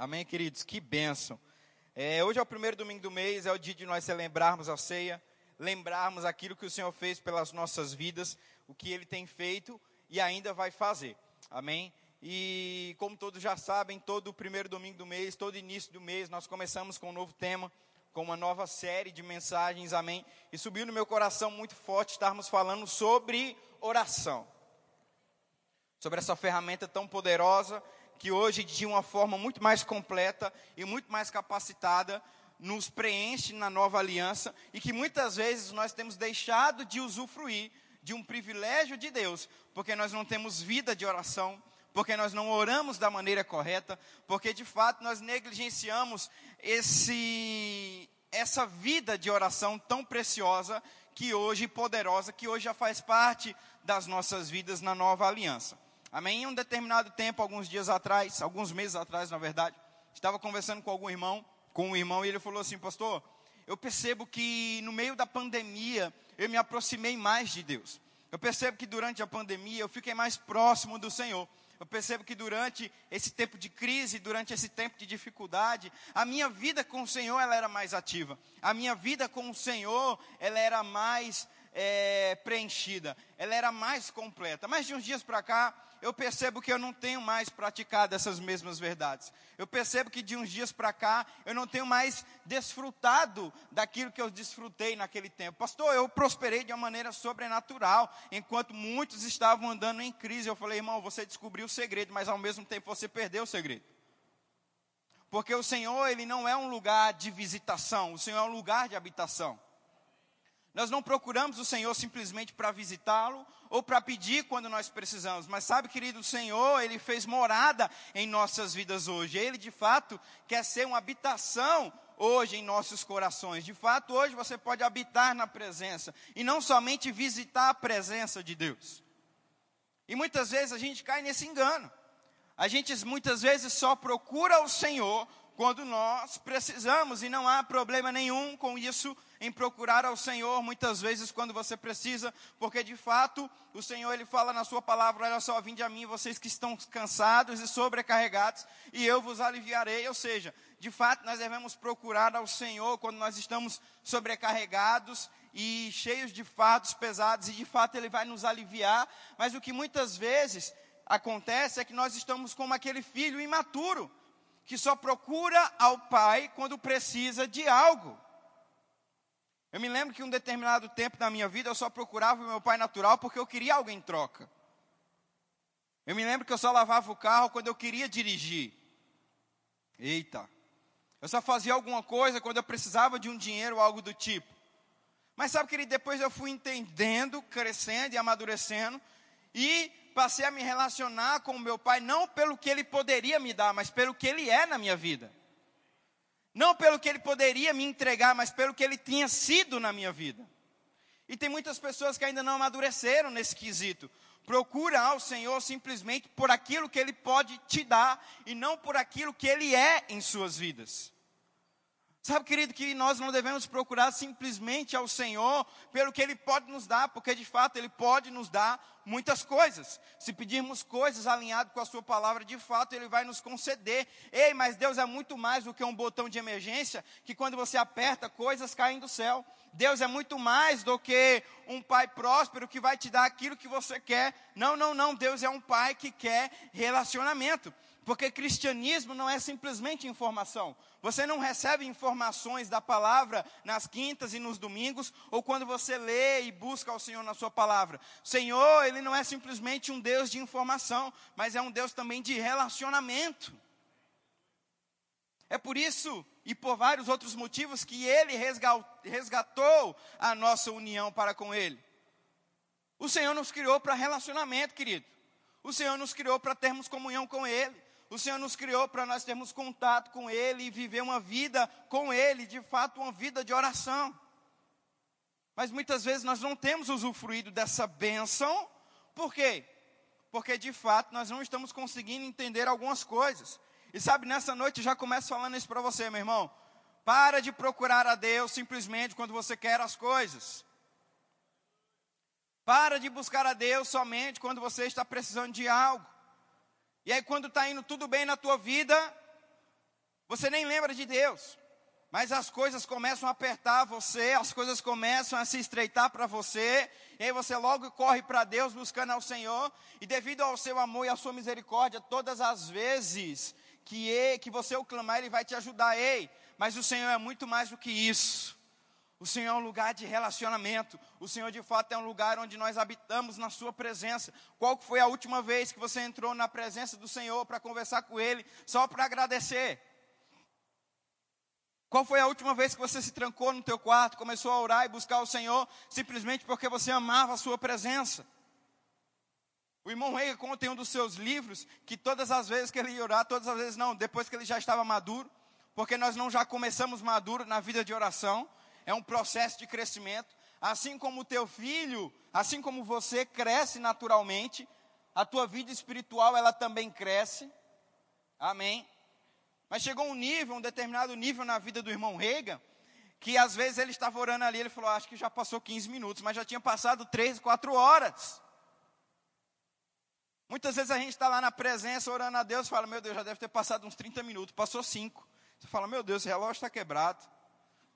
Amém, queridos? Que bênção. É, hoje é o primeiro domingo do mês, é o dia de nós celebrarmos a ceia, lembrarmos aquilo que o Senhor fez pelas nossas vidas, o que Ele tem feito e ainda vai fazer. Amém? E como todos já sabem, todo primeiro domingo do mês, todo início do mês, nós começamos com um novo tema, com uma nova série de mensagens, amém? E subiu no meu coração muito forte estarmos falando sobre oração. Sobre essa ferramenta tão poderosa que hoje, de uma forma muito mais completa e muito mais capacitada, nos preenche na nova aliança e que muitas vezes nós temos deixado de usufruir de um privilégio de Deus, porque nós não temos vida de oração, porque nós não oramos da maneira correta, porque de fato nós negligenciamos esse essa vida de oração tão preciosa que hoje poderosa, que hoje já faz parte das nossas vidas na nova aliança. Amém? Em um determinado tempo, alguns dias atrás, alguns meses atrás, na verdade, estava conversando com algum irmão, com um irmão, e ele falou assim, pastor, eu percebo que no meio da pandemia eu me aproximei mais de Deus. Eu percebo que durante a pandemia eu fiquei mais próximo do Senhor. Eu percebo que durante esse tempo de crise, durante esse tempo de dificuldade, a minha vida com o Senhor ela era mais ativa. A minha vida com o Senhor ela era mais é, preenchida. Ela era mais completa. Mas de uns dias para cá, eu percebo que eu não tenho mais praticado essas mesmas verdades. Eu percebo que de uns dias para cá, eu não tenho mais desfrutado daquilo que eu desfrutei naquele tempo. Pastor, eu prosperei de uma maneira sobrenatural, enquanto muitos estavam andando em crise. Eu falei, irmão, você descobriu o segredo, mas ao mesmo tempo você perdeu o segredo. Porque o Senhor, ele não é um lugar de visitação, o Senhor é um lugar de habitação. Nós não procuramos o Senhor simplesmente para visitá-lo ou para pedir quando nós precisamos, mas sabe, querido, o Senhor, ele fez morada em nossas vidas hoje. Ele de fato quer ser uma habitação hoje em nossos corações. De fato, hoje você pode habitar na presença e não somente visitar a presença de Deus. E muitas vezes a gente cai nesse engano. A gente muitas vezes só procura o Senhor quando nós precisamos e não há problema nenhum com isso em procurar ao Senhor muitas vezes quando você precisa, porque de fato o Senhor ele fala na sua palavra, olha só, vinde a mim vocês que estão cansados e sobrecarregados, e eu vos aliviarei, ou seja, de fato nós devemos procurar ao Senhor quando nós estamos sobrecarregados e cheios de fatos pesados, e de fato ele vai nos aliviar, mas o que muitas vezes acontece é que nós estamos como aquele filho imaturo, que só procura ao pai quando precisa de algo. Eu me lembro que um determinado tempo da minha vida eu só procurava o meu pai natural porque eu queria algo em troca. Eu me lembro que eu só lavava o carro quando eu queria dirigir. Eita. Eu só fazia alguma coisa quando eu precisava de um dinheiro ou algo do tipo. Mas sabe, querido, depois eu fui entendendo, crescendo e amadurecendo e passei a me relacionar com o meu pai não pelo que ele poderia me dar, mas pelo que ele é na minha vida. Não pelo que ele poderia me entregar, mas pelo que ele tinha sido na minha vida. E tem muitas pessoas que ainda não amadureceram nesse quesito. Procura ao Senhor simplesmente por aquilo que ele pode te dar e não por aquilo que ele é em suas vidas. Sabe, querido, que nós não devemos procurar simplesmente ao Senhor pelo que Ele pode nos dar, porque de fato Ele pode nos dar muitas coisas. Se pedirmos coisas alinhadas com a Sua palavra, de fato Ele vai nos conceder. Ei, mas Deus é muito mais do que um botão de emergência, que quando você aperta, coisas caem do céu. Deus é muito mais do que um pai próspero que vai te dar aquilo que você quer. Não, não, não. Deus é um pai que quer relacionamento. Porque cristianismo não é simplesmente informação. Você não recebe informações da palavra nas quintas e nos domingos, ou quando você lê e busca ao Senhor na sua palavra. O Senhor, Ele não é simplesmente um Deus de informação, mas é um Deus também de relacionamento. É por isso e por vários outros motivos que Ele resgatou a nossa união para com Ele. O Senhor nos criou para relacionamento, querido. O Senhor nos criou para termos comunhão com Ele. O Senhor nos criou para nós termos contato com Ele e viver uma vida com Ele, de fato, uma vida de oração. Mas muitas vezes nós não temos usufruído dessa bênção, por quê? Porque de fato nós não estamos conseguindo entender algumas coisas. E sabe, nessa noite eu já começo falando isso para você, meu irmão. Para de procurar a Deus simplesmente quando você quer as coisas. Para de buscar a Deus somente quando você está precisando de algo. E aí, quando está indo tudo bem na tua vida, Você nem lembra de Deus. Mas as coisas começam a apertar você, as coisas começam a se estreitar para você, e aí você logo corre para Deus buscando ao Senhor, e devido ao seu amor e à sua misericórdia, todas as vezes que, que você o clamar, Ele vai te ajudar. Ei, mas o Senhor é muito mais do que isso. O Senhor é um lugar de relacionamento. O Senhor, de fato, é um lugar onde nós habitamos na Sua presença. Qual foi a última vez que você entrou na presença do Senhor para conversar com Ele, só para agradecer? Qual foi a última vez que você se trancou no teu quarto, começou a orar e buscar o Senhor, simplesmente porque você amava a Sua presença? O irmão Rei conta em um dos seus livros que todas as vezes que ele ia orar, todas as vezes não, depois que ele já estava maduro, porque nós não já começamos maduro na vida de oração, é um processo de crescimento. Assim como o teu filho, assim como você cresce naturalmente, a tua vida espiritual ela também cresce. Amém. Mas chegou um nível, um determinado nível na vida do irmão Reagan, que às vezes ele estava orando ali, ele falou, acho que já passou 15 minutos, mas já tinha passado 3, 4 horas. Muitas vezes a gente está lá na presença orando a Deus fala, meu Deus, já deve ter passado uns 30 minutos, passou 5. Você fala, meu Deus, esse relógio está quebrado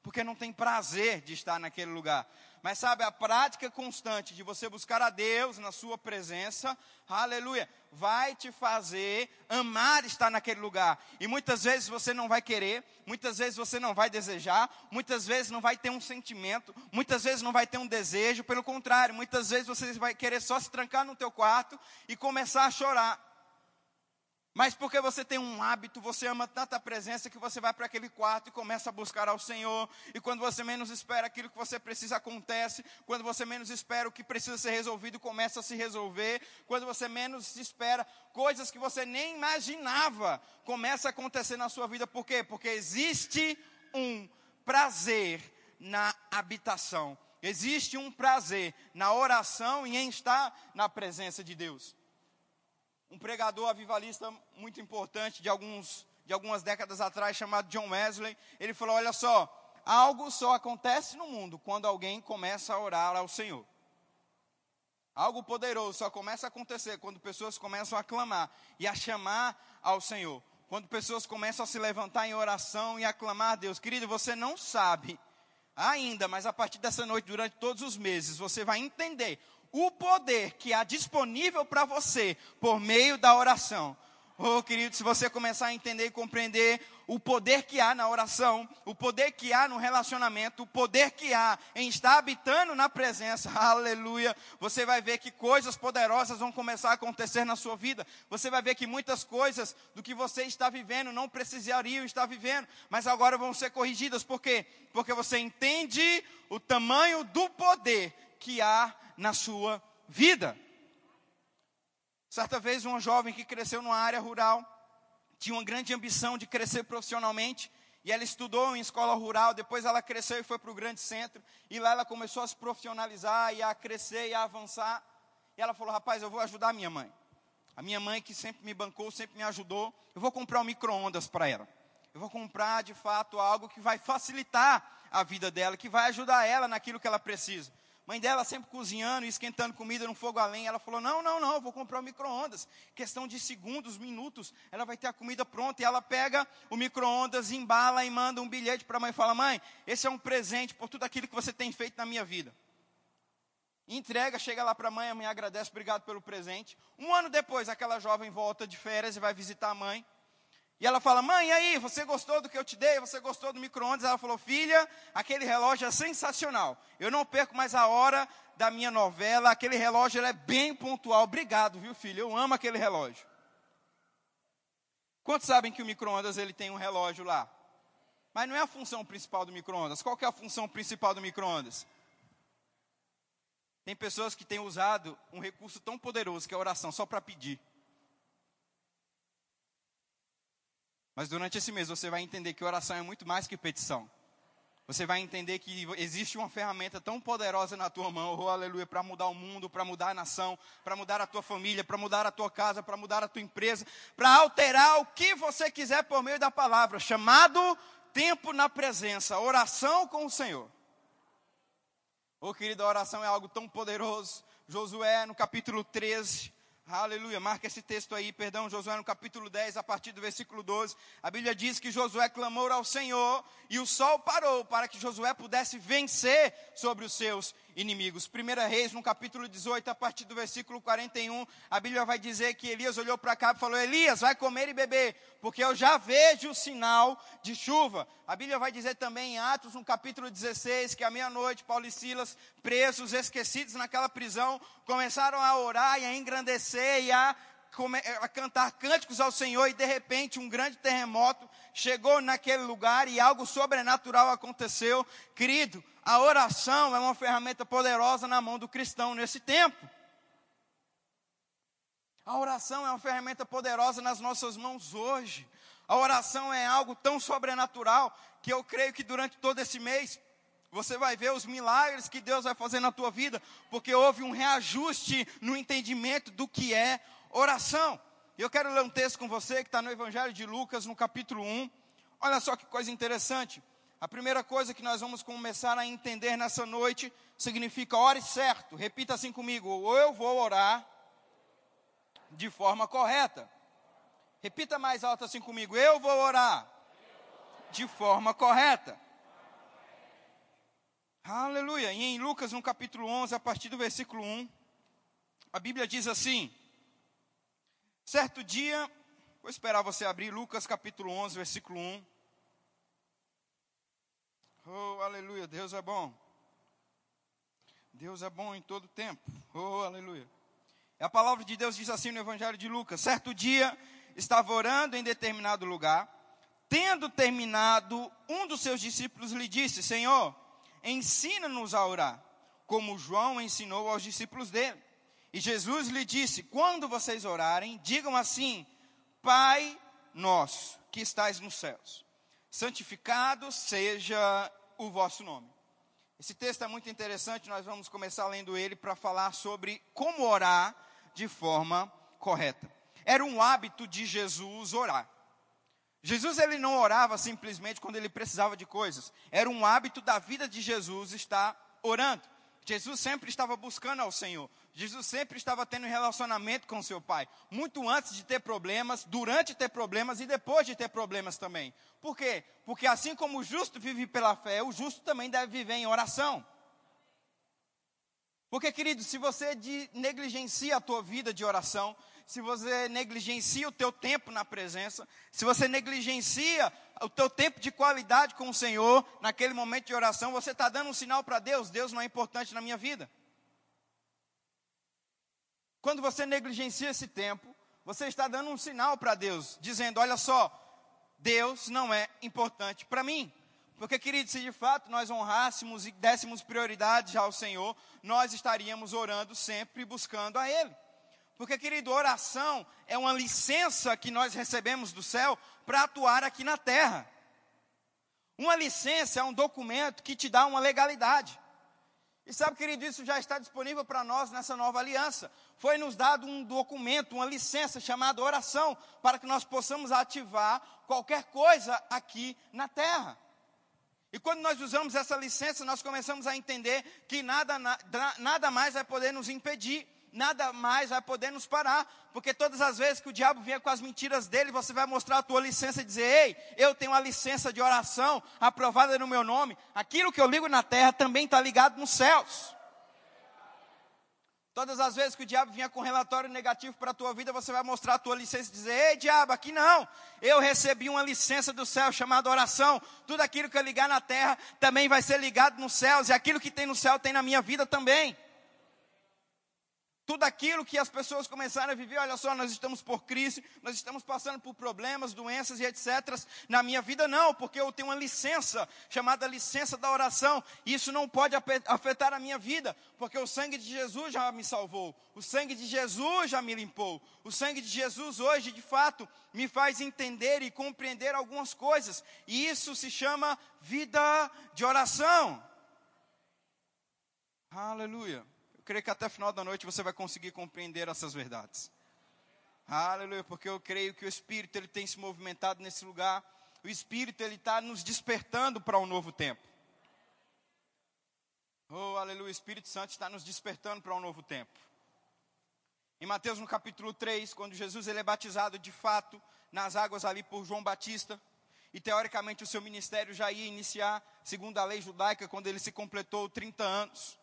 porque não tem prazer de estar naquele lugar. Mas sabe, a prática constante de você buscar a Deus na sua presença, aleluia, vai te fazer amar estar naquele lugar. E muitas vezes você não vai querer, muitas vezes você não vai desejar, muitas vezes não vai ter um sentimento, muitas vezes não vai ter um desejo, pelo contrário, muitas vezes você vai querer só se trancar no teu quarto e começar a chorar. Mas porque você tem um hábito, você ama tanta presença que você vai para aquele quarto e começa a buscar ao Senhor. E quando você menos espera, aquilo que você precisa acontece. Quando você menos espera, o que precisa ser resolvido começa a se resolver. Quando você menos espera, coisas que você nem imaginava começa a acontecer na sua vida. Por quê? Porque existe um prazer na habitação. Existe um prazer na oração e em estar na presença de Deus um pregador avivalista muito importante de, alguns, de algumas décadas atrás, chamado John Wesley, ele falou: Olha só, algo só acontece no mundo quando alguém começa a orar ao Senhor. Algo poderoso só começa a acontecer quando pessoas começam a clamar e a chamar ao Senhor. Quando pessoas começam a se levantar em oração e a clamar a Deus. Querido, você não sabe ainda, mas a partir dessa noite, durante todos os meses, você vai entender o poder que há disponível para você por meio da oração. Oh, querido, se você começar a entender e compreender o poder que há na oração, o poder que há no relacionamento, o poder que há em estar habitando na presença, aleluia, você vai ver que coisas poderosas vão começar a acontecer na sua vida. Você vai ver que muitas coisas do que você está vivendo não precisariam estar vivendo, mas agora vão ser corrigidas. Por quê? Porque você entende o tamanho do poder que há na sua vida. Certa vez, uma jovem que cresceu numa área rural, tinha uma grande ambição de crescer profissionalmente, e ela estudou em escola rural, depois ela cresceu e foi para o grande centro, e lá ela começou a se profissionalizar, e a crescer e a avançar. E ela falou: Rapaz, eu vou ajudar a minha mãe. A minha mãe, que sempre me bancou, sempre me ajudou, eu vou comprar um micro-ondas para ela. Eu vou comprar, de fato, algo que vai facilitar a vida dela, que vai ajudar ela naquilo que ela precisa. Mãe dela sempre cozinhando e esquentando comida no fogo a lenha. Ela falou: Não, não, não, vou comprar o micro-ondas. Questão de segundos, minutos, ela vai ter a comida pronta. E ela pega o micro-ondas, embala e manda um bilhete para a mãe fala: Mãe, esse é um presente por tudo aquilo que você tem feito na minha vida. Entrega, chega lá para a mãe, a mãe agradece, obrigado pelo presente. Um ano depois, aquela jovem volta de férias e vai visitar a mãe. E ela fala: Mãe, e aí, você gostou do que eu te dei? Você gostou do micro-ondas? Ela falou: Filha, aquele relógio é sensacional. Eu não perco mais a hora da minha novela. Aquele relógio é bem pontual. Obrigado, viu, filho? Eu amo aquele relógio. Quantos sabem que o micro-ondas tem um relógio lá? Mas não é a função principal do micro-ondas. Qual é a função principal do micro-ondas? Tem pessoas que têm usado um recurso tão poderoso que é a oração só para pedir. Mas durante esse mês você vai entender que oração é muito mais que petição. Você vai entender que existe uma ferramenta tão poderosa na tua mão, oh, aleluia, para mudar o mundo, para mudar a nação, para mudar a tua família, para mudar a tua casa, para mudar a tua empresa, para alterar o que você quiser por meio da palavra, chamado tempo na presença, oração com o Senhor. Oh, querida, a oração é algo tão poderoso. Josué, no capítulo 13, Aleluia. Marca esse texto aí, perdão, Josué no capítulo 10, a partir do versículo 12. A Bíblia diz que Josué clamou ao Senhor e o sol parou para que Josué pudesse vencer sobre os seus inimigos. 1 Reis, no capítulo 18, a partir do versículo 41, a Bíblia vai dizer que Elias olhou para cá e falou: Elias, vai comer e beber, porque eu já vejo o sinal de chuva. A Bíblia vai dizer também em Atos, no capítulo 16, que à meia-noite, Paulo e Silas, presos, esquecidos naquela prisão, começaram a orar e a engrandecer e a a cantar cânticos ao Senhor e de repente um grande terremoto chegou naquele lugar e algo sobrenatural aconteceu. Querido, a oração é uma ferramenta poderosa na mão do cristão nesse tempo. A oração é uma ferramenta poderosa nas nossas mãos hoje. A oração é algo tão sobrenatural que eu creio que durante todo esse mês você vai ver os milagres que Deus vai fazer na tua vida, porque houve um reajuste no entendimento do que é oração. Eu quero ler um texto com você que está no Evangelho de Lucas, no capítulo 1. Olha só que coisa interessante. A primeira coisa que nós vamos começar a entender nessa noite significa ore certo. Repita assim comigo: ou eu vou orar de forma correta. Repita mais alto assim comigo: eu vou orar de forma correta. Aleluia. E em Lucas, no capítulo 11, a partir do versículo 1, a Bíblia diz assim: Certo dia, vou esperar você abrir Lucas capítulo 11, versículo 1. Oh, aleluia, Deus é bom. Deus é bom em todo tempo. Oh, aleluia. A palavra de Deus diz assim no Evangelho de Lucas: Certo dia, estava orando em determinado lugar. Tendo terminado, um dos seus discípulos lhe disse: Senhor, ensina-nos a orar, como João ensinou aos discípulos dele. E Jesus lhe disse: Quando vocês orarem, digam assim: Pai nosso que estais nos céus, santificado seja o vosso nome. Esse texto é muito interessante, nós vamos começar lendo ele para falar sobre como orar de forma correta. Era um hábito de Jesus orar. Jesus ele não orava simplesmente quando ele precisava de coisas. Era um hábito da vida de Jesus estar orando. Jesus sempre estava buscando ao Senhor. Jesus sempre estava tendo relacionamento com seu pai, muito antes de ter problemas, durante ter problemas e depois de ter problemas também. Por quê? Porque assim como o justo vive pela fé, o justo também deve viver em oração. Porque, querido, se você negligencia a tua vida de oração, se você negligencia o teu tempo na presença, se você negligencia o teu tempo de qualidade com o Senhor, naquele momento de oração, você está dando um sinal para Deus: Deus não é importante na minha vida. Quando você negligencia esse tempo, você está dando um sinal para Deus, dizendo: olha só, Deus não é importante para mim. Porque, querido, se de fato nós honrássemos e dessemos prioridade ao Senhor, nós estaríamos orando sempre buscando a Ele. Porque, querido, oração é uma licença que nós recebemos do céu para atuar aqui na terra. Uma licença é um documento que te dá uma legalidade. E sabe, querido, isso já está disponível para nós nessa nova aliança. Foi nos dado um documento, uma licença chamada oração, para que nós possamos ativar qualquer coisa aqui na terra. E quando nós usamos essa licença, nós começamos a entender que nada, nada mais vai poder nos impedir nada mais vai poder nos parar, porque todas as vezes que o diabo vier com as mentiras dele, você vai mostrar a tua licença e dizer: Ei, eu tenho uma licença de oração aprovada no meu nome, aquilo que eu ligo na terra também está ligado nos céus. Todas as vezes que o diabo vier com relatório negativo para a tua vida, você vai mostrar a tua licença e dizer: Ei, diabo, aqui não. Eu recebi uma licença do céu chamada oração. Tudo aquilo que eu ligar na terra também vai ser ligado nos céus, e aquilo que tem no céu tem na minha vida também. Tudo aquilo que as pessoas começaram a viver, olha só, nós estamos por crise, nós estamos passando por problemas, doenças e etc. Na minha vida, não, porque eu tenho uma licença, chamada licença da oração, e isso não pode afetar a minha vida, porque o sangue de Jesus já me salvou, o sangue de Jesus já me limpou, o sangue de Jesus hoje, de fato, me faz entender e compreender algumas coisas, e isso se chama vida de oração. Aleluia. Eu creio que até o final da noite você vai conseguir compreender essas verdades. Aleluia, porque eu creio que o Espírito ele tem se movimentado nesse lugar. O Espírito ele está nos despertando para um novo tempo. Oh, aleluia, o Espírito Santo está nos despertando para um novo tempo. Em Mateus no capítulo 3, quando Jesus ele é batizado de fato nas águas ali por João Batista, e teoricamente o seu ministério já ia iniciar, segundo a lei judaica, quando ele se completou 30 anos.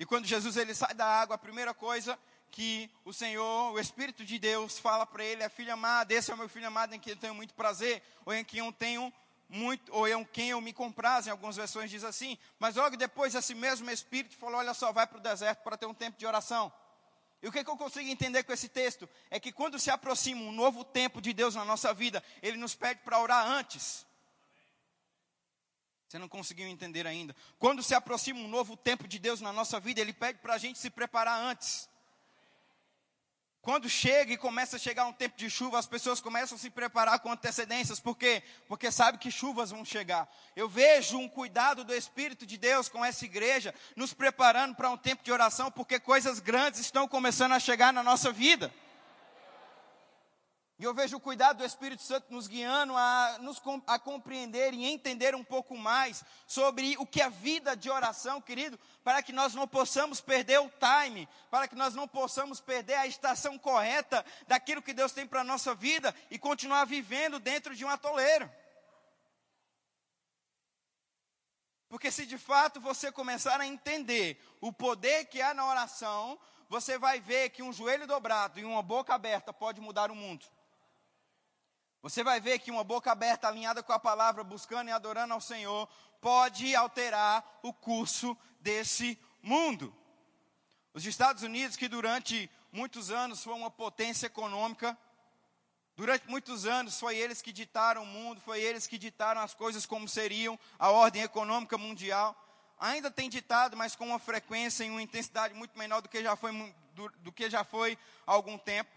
E quando Jesus ele sai da água, a primeira coisa que o Senhor, o Espírito de Deus, fala para ele: é filho amado, esse é o meu filho amado em quem eu tenho muito prazer, ou em quem eu tenho muito, ou em quem eu me compraz, em algumas versões diz assim. Mas logo depois, esse mesmo Espírito falou: olha só, vai para o deserto para ter um tempo de oração. E o que, que eu consigo entender com esse texto? É que quando se aproxima um novo tempo de Deus na nossa vida, Ele nos pede para orar antes. Você não conseguiu entender ainda. Quando se aproxima um novo tempo de Deus na nossa vida, Ele pede para a gente se preparar antes. Quando chega e começa a chegar um tempo de chuva, as pessoas começam a se preparar com antecedências. Por quê? Porque sabe que chuvas vão chegar. Eu vejo um cuidado do Espírito de Deus com essa igreja, nos preparando para um tempo de oração, porque coisas grandes estão começando a chegar na nossa vida. E eu vejo o cuidado do Espírito Santo nos guiando a, nos, a compreender e entender um pouco mais sobre o que é vida de oração, querido, para que nós não possamos perder o time, para que nós não possamos perder a estação correta daquilo que Deus tem para a nossa vida e continuar vivendo dentro de um atoleiro. Porque se de fato você começar a entender o poder que há na oração, você vai ver que um joelho dobrado e uma boca aberta pode mudar o mundo. Você vai ver que uma boca aberta, alinhada com a palavra, buscando e adorando ao Senhor, pode alterar o curso desse mundo. Os Estados Unidos, que durante muitos anos foi uma potência econômica, durante muitos anos foi eles que ditaram o mundo, foi eles que ditaram as coisas como seriam, a ordem econômica mundial. Ainda tem ditado, mas com uma frequência e uma intensidade muito menor do que já foi, do, do que já foi há algum tempo.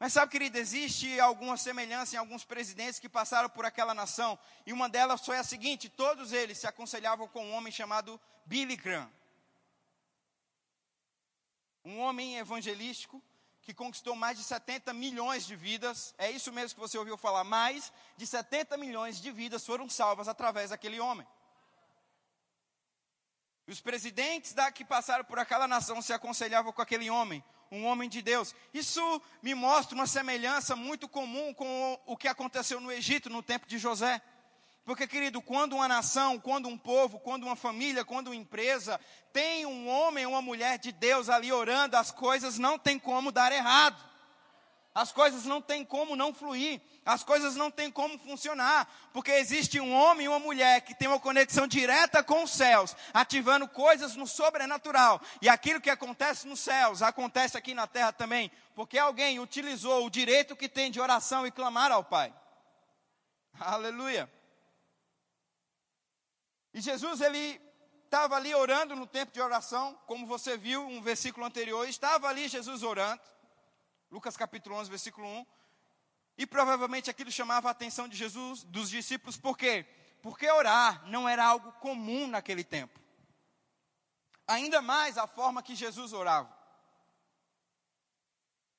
Mas sabe, querido, existe alguma semelhança em alguns presidentes que passaram por aquela nação, e uma delas foi a seguinte: todos eles se aconselhavam com um homem chamado Billy Graham. Um homem evangelístico que conquistou mais de 70 milhões de vidas. É isso mesmo que você ouviu falar. Mais de 70 milhões de vidas foram salvas através daquele homem. E os presidentes da que passaram por aquela nação se aconselhavam com aquele homem um homem de Deus. Isso me mostra uma semelhança muito comum com o que aconteceu no Egito no tempo de José. Porque, querido, quando uma nação, quando um povo, quando uma família, quando uma empresa tem um homem ou uma mulher de Deus ali orando, as coisas não tem como dar errado. As coisas não têm como não fluir, as coisas não têm como funcionar, porque existe um homem e uma mulher que tem uma conexão direta com os céus, ativando coisas no sobrenatural. E aquilo que acontece nos céus acontece aqui na terra também, porque alguém utilizou o direito que tem de oração e clamar ao Pai. Aleluia. E Jesus ele estava ali orando no tempo de oração, como você viu um versículo anterior, estava ali Jesus orando. Lucas capítulo 11, versículo 1. E provavelmente aquilo chamava a atenção de Jesus, dos discípulos, por quê? Porque orar não era algo comum naquele tempo. Ainda mais a forma que Jesus orava.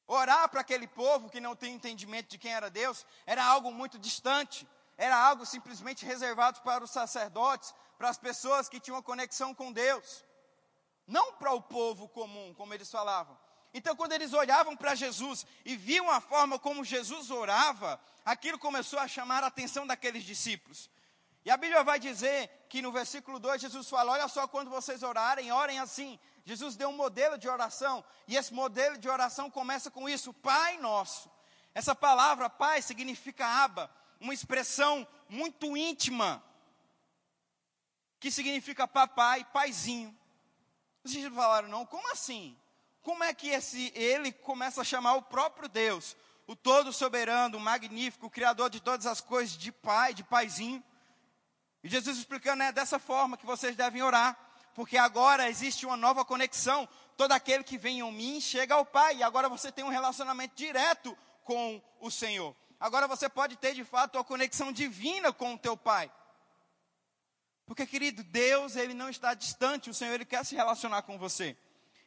Orar para aquele povo que não tem entendimento de quem era Deus era algo muito distante, era algo simplesmente reservado para os sacerdotes, para as pessoas que tinham conexão com Deus, não para o povo comum, como eles falavam. Então, quando eles olhavam para Jesus e viam a forma como Jesus orava, aquilo começou a chamar a atenção daqueles discípulos. E a Bíblia vai dizer que no versículo 2 Jesus fala: Olha só, quando vocês orarem, orem assim. Jesus deu um modelo de oração, e esse modelo de oração começa com isso: Pai Nosso. Essa palavra Pai significa aba, uma expressão muito íntima, que significa papai, paizinho. Os discípulos falaram: Não, como assim? Como é que esse ele começa a chamar o próprio Deus, o todo soberano, o magnífico, o criador de todas as coisas, de pai, de paizinho? E Jesus explicando é dessa forma que vocês devem orar, porque agora existe uma nova conexão. Todo aquele que vem em mim chega ao Pai, e agora você tem um relacionamento direto com o Senhor. Agora você pode ter de fato uma conexão divina com o teu Pai. Porque, querido, Deus, ele não está distante, o Senhor ele quer se relacionar com você.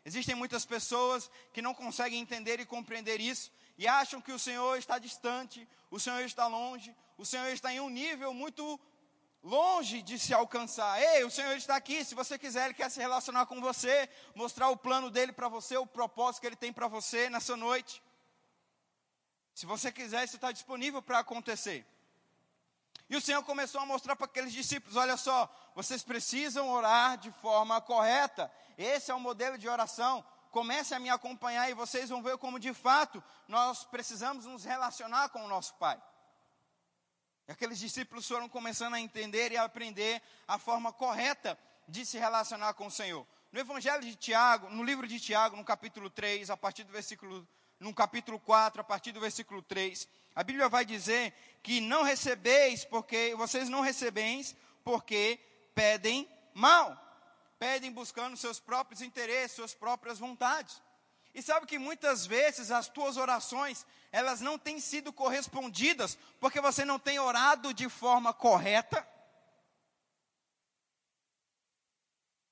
Existem muitas pessoas que não conseguem entender e compreender isso e acham que o Senhor está distante, o Senhor está longe, o Senhor está em um nível muito longe de se alcançar. Ei, o Senhor está aqui. Se você quiser, Ele quer se relacionar com você, mostrar o plano dele para você, o propósito que Ele tem para você nessa noite. Se você quiser, isso está disponível para acontecer. E o Senhor começou a mostrar para aqueles discípulos: olha só, vocês precisam orar de forma correta. Esse é o modelo de oração. Comece a me acompanhar e vocês vão ver como de fato nós precisamos nos relacionar com o nosso Pai. E aqueles discípulos foram começando a entender e a aprender a forma correta de se relacionar com o Senhor. No Evangelho de Tiago, no livro de Tiago, no capítulo 3, a partir do versículo, no capítulo 4, a partir do versículo 3, a Bíblia vai dizer que não recebeis porque vocês não recebeis porque pedem mal. Pedem buscando seus próprios interesses, suas próprias vontades. E sabe que muitas vezes as tuas orações, elas não têm sido correspondidas porque você não tem orado de forma correta?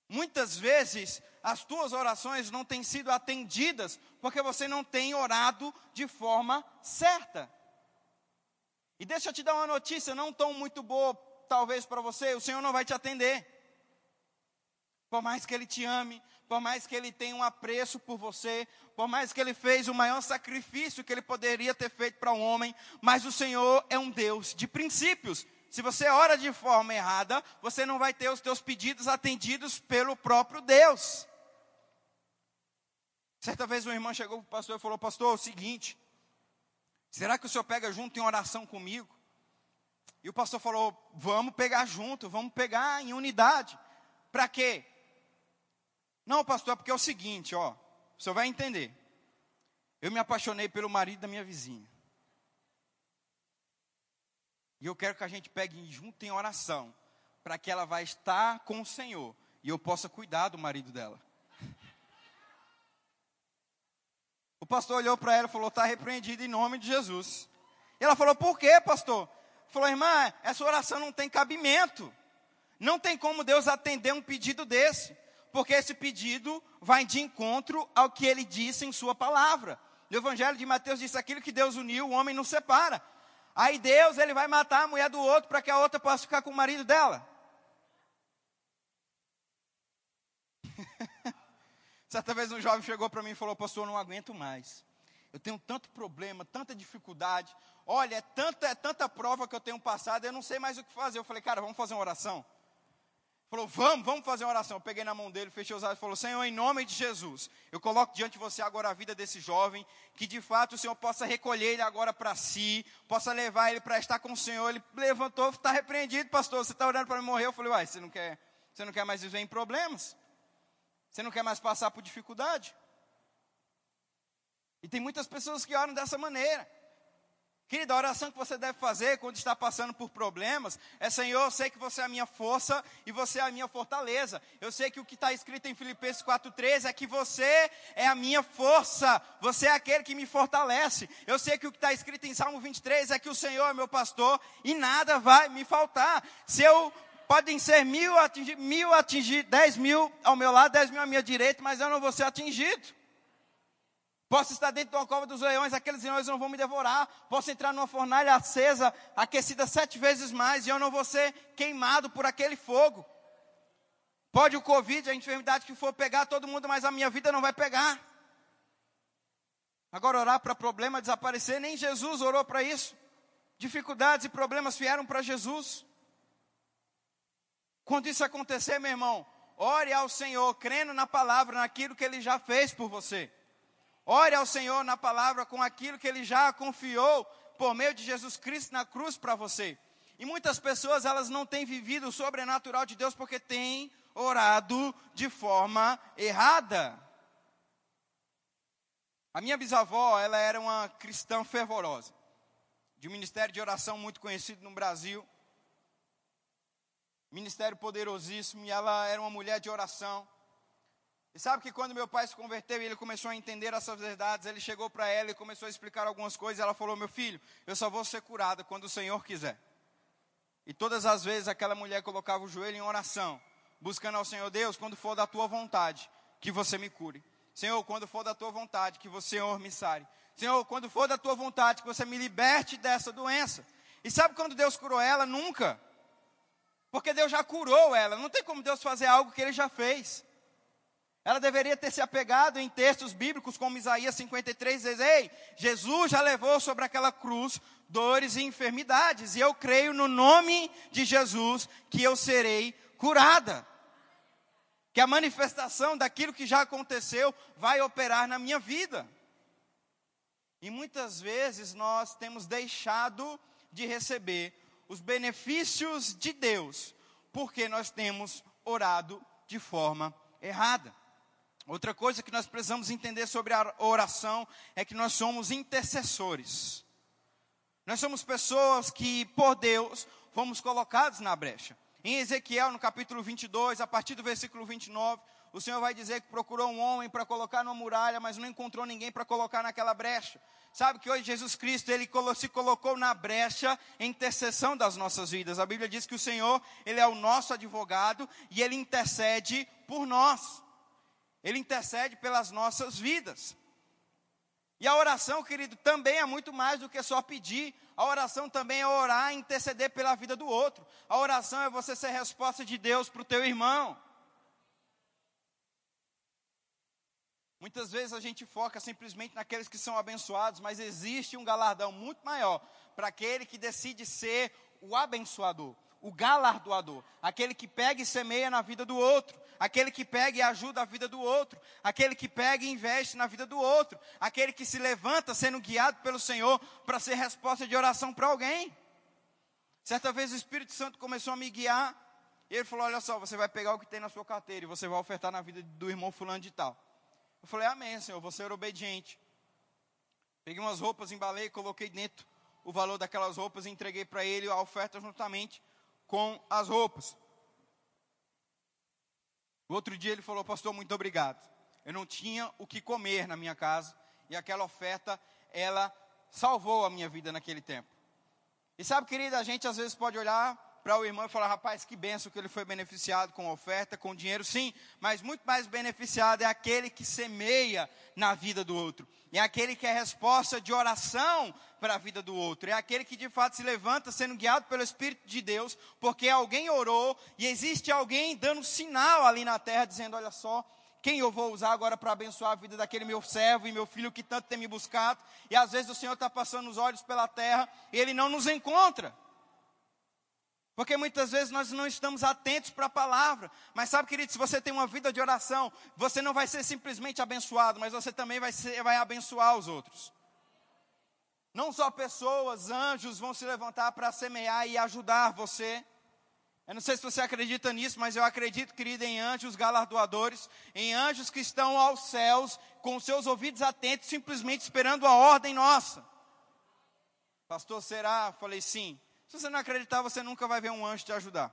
Muitas vezes as tuas orações não têm sido atendidas porque você não tem orado de forma certa. E deixa eu te dar uma notícia, não tão muito boa, talvez para você, o Senhor não vai te atender. Por mais que Ele te ame, por mais que Ele tenha um apreço por você, por mais que Ele fez o maior sacrifício que Ele poderia ter feito para um homem, mas o Senhor é um Deus de princípios. Se você ora de forma errada, você não vai ter os teus pedidos atendidos pelo próprio Deus. Certa vez uma irmã chegou para o pastor e falou: Pastor, é o seguinte, Será que o senhor pega junto em oração comigo? E o pastor falou: Vamos pegar junto, vamos pegar em unidade. Para quê? Não, pastor, é porque é o seguinte, ó, o senhor vai entender. Eu me apaixonei pelo marido da minha vizinha. E eu quero que a gente pegue junto em oração, para que ela vai estar com o Senhor e eu possa cuidar do marido dela. O pastor olhou para ela e falou: Está repreendido em nome de Jesus. E ela falou: Por quê, pastor? Falou: Irmã, essa oração não tem cabimento. Não tem como Deus atender um pedido desse, porque esse pedido vai de encontro ao que ele disse em Sua palavra. No Evangelho de Mateus diz: Aquilo que Deus uniu, o homem não separa. Aí Deus ele vai matar a mulher do outro para que a outra possa ficar com o marido dela. Certa vez um jovem chegou para mim e falou: Pastor, eu não aguento mais. Eu tenho tanto problema, tanta dificuldade. Olha, é tanta, é tanta prova que eu tenho passado, eu não sei mais o que fazer. Eu falei, cara, vamos fazer uma oração? Falou, vamos, vamos fazer uma oração. Eu peguei na mão dele, fechei os olhos e falou: Senhor, em nome de Jesus, eu coloco diante de você agora a vida desse jovem, que de fato o Senhor possa recolher ele agora para si, possa levar ele para estar com o Senhor. Ele levantou, está repreendido, pastor. Você está orando para morrer? Eu falei, uai, você não quer, você não quer mais viver em problemas? Você não quer mais passar por dificuldade? E tem muitas pessoas que oram dessa maneira. Querida, a oração que você deve fazer quando está passando por problemas é: Senhor, eu sei que você é a minha força e você é a minha fortaleza. Eu sei que o que está escrito em Filipenses 4,13 é que você é a minha força, você é aquele que me fortalece. Eu sei que o que está escrito em Salmo 23 é que o Senhor é meu pastor e nada vai me faltar. Se eu podem ser mil atingir, mil atingir, dez mil ao meu lado, dez mil à minha direita, mas eu não vou ser atingido. Posso estar dentro de uma cova dos leões, aqueles leões não vão me devorar. Posso entrar numa fornalha acesa, aquecida sete vezes mais, e eu não vou ser queimado por aquele fogo. Pode o Covid, a enfermidade que for pegar todo mundo, mas a minha vida não vai pegar. Agora, orar para problema desaparecer, nem Jesus orou para isso. Dificuldades e problemas vieram para Jesus. Quando isso acontecer, meu irmão, ore ao Senhor, crendo na palavra, naquilo que Ele já fez por você. Ore ao Senhor na palavra com aquilo que Ele já confiou por meio de Jesus Cristo na cruz para você. E muitas pessoas, elas não têm vivido o sobrenatural de Deus porque têm orado de forma errada. A minha bisavó, ela era uma cristã fervorosa, de um ministério de oração muito conhecido no Brasil ministério poderosíssimo, e ela era uma mulher de oração. E sabe que quando meu pai se converteu e ele começou a entender essas verdades, ele chegou para ela e começou a explicar algumas coisas. Ela falou: Meu filho, eu só vou ser curada quando o Senhor quiser. E todas as vezes aquela mulher colocava o joelho em oração, buscando ao Senhor Deus, quando for da tua vontade, que você me cure. Senhor, quando for da tua vontade, que você, Senhor, me sare. Senhor, quando for da tua vontade, que você me liberte dessa doença. E sabe quando Deus curou ela? Nunca. Porque Deus já curou ela. Não tem como Deus fazer algo que ele já fez. Ela deveria ter se apegado em textos bíblicos como Isaías 53, diz: Ei, Jesus já levou sobre aquela cruz dores e enfermidades, e eu creio no nome de Jesus que eu serei curada. Que a manifestação daquilo que já aconteceu vai operar na minha vida. E muitas vezes nós temos deixado de receber os benefícios de Deus, porque nós temos orado de forma errada. Outra coisa que nós precisamos entender sobre a oração é que nós somos intercessores. Nós somos pessoas que, por Deus, fomos colocados na brecha. Em Ezequiel, no capítulo 22, a partir do versículo 29, o Senhor vai dizer que procurou um homem para colocar numa muralha, mas não encontrou ninguém para colocar naquela brecha. Sabe que hoje Jesus Cristo, ele se colocou na brecha em intercessão das nossas vidas. A Bíblia diz que o Senhor, ele é o nosso advogado e ele intercede por nós. Ele intercede pelas nossas vidas. E a oração, querido, também é muito mais do que só pedir. A oração também é orar e interceder pela vida do outro. A oração é você ser resposta de Deus para o teu irmão. Muitas vezes a gente foca simplesmente naqueles que são abençoados, mas existe um galardão muito maior para aquele que decide ser o abençoador, o galardoador, aquele que pega e semeia na vida do outro aquele que pega e ajuda a vida do outro, aquele que pega e investe na vida do outro, aquele que se levanta sendo guiado pelo Senhor para ser resposta de oração para alguém. Certa vez o Espírito Santo começou a me guiar, e ele falou: Olha só, você vai pegar o que tem na sua carteira e você vai ofertar na vida do irmão Fulano de Tal. Eu falei: Amém, Senhor, vou ser obediente. Peguei umas roupas, embalei, coloquei dentro o valor daquelas roupas e entreguei para ele a oferta juntamente com as roupas. O outro dia ele falou, pastor, muito obrigado. Eu não tinha o que comer na minha casa e aquela oferta, ela salvou a minha vida naquele tempo. E sabe, querida, a gente às vezes pode olhar para o irmão e falar, rapaz, que benção que ele foi beneficiado com oferta, com dinheiro, sim, mas muito mais beneficiado é aquele que semeia na vida do outro, é aquele que é resposta de oração para a vida do outro, é aquele que de fato se levanta sendo guiado pelo Espírito de Deus, porque alguém orou e existe alguém dando sinal ali na terra, dizendo: olha só, quem eu vou usar agora para abençoar a vida daquele meu servo e meu filho que tanto tem me buscado, e às vezes o Senhor está passando os olhos pela terra e ele não nos encontra. Porque muitas vezes nós não estamos atentos para a palavra. Mas sabe, querido, se você tem uma vida de oração, você não vai ser simplesmente abençoado, mas você também vai, ser, vai abençoar os outros. Não só pessoas, anjos vão se levantar para semear e ajudar você. Eu não sei se você acredita nisso, mas eu acredito, querido, em anjos galardoadores, em anjos que estão aos céus, com seus ouvidos atentos, simplesmente esperando a ordem nossa. Pastor, será? Falei, sim. Se você não acreditar, você nunca vai ver um anjo te ajudar.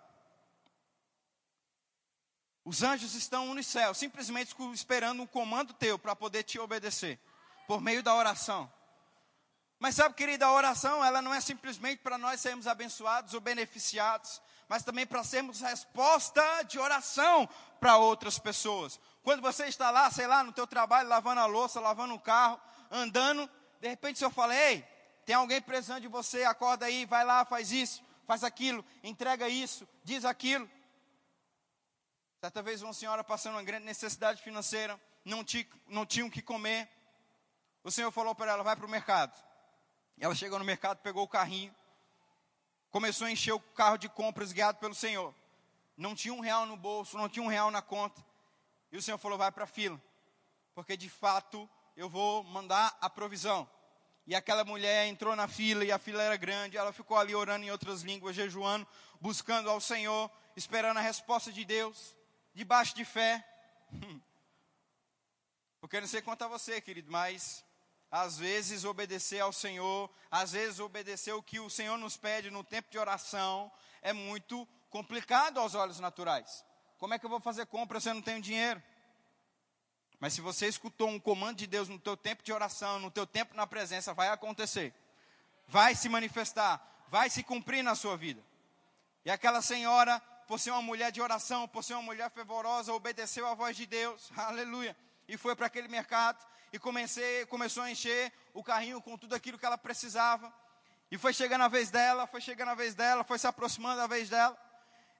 Os anjos estão no céu, simplesmente esperando um comando teu para poder te obedecer, por meio da oração. Mas sabe, querida, a oração, ela não é simplesmente para nós sermos abençoados ou beneficiados, mas também para sermos resposta de oração para outras pessoas. Quando você está lá, sei lá, no teu trabalho, lavando a louça, lavando o carro, andando, de repente o Senhor fala, ei, tem alguém precisando de você, acorda aí, vai lá, faz isso, faz aquilo, entrega isso, diz aquilo. Certa vez uma senhora passando uma grande necessidade financeira, não tinha, não tinha o que comer. O Senhor falou para ela, vai para o mercado. Ela chegou no mercado, pegou o carrinho, começou a encher o carro de compras guiado pelo Senhor. Não tinha um real no bolso, não tinha um real na conta. E o Senhor falou, vai para a fila. Porque de fato eu vou mandar a provisão. E aquela mulher entrou na fila e a fila era grande. Ela ficou ali orando em outras línguas, jejuando, buscando ao Senhor, esperando a resposta de Deus, debaixo de fé. Porque eu não sei quanto a você, querido, mas às vezes obedecer ao Senhor, às vezes obedecer o que o Senhor nos pede no tempo de oração, é muito complicado aos olhos naturais. Como é que eu vou fazer compra se eu não tenho dinheiro? Mas se você escutou um comando de Deus no teu tempo de oração, no teu tempo na presença, vai acontecer. Vai se manifestar, vai se cumprir na sua vida. E aquela senhora, por ser uma mulher de oração, por ser uma mulher fervorosa, obedeceu à voz de Deus. Aleluia. E foi para aquele mercado e comecei, começou a encher o carrinho com tudo aquilo que ela precisava. E foi chegando a vez dela, foi chegando a vez dela, foi se aproximando a vez dela.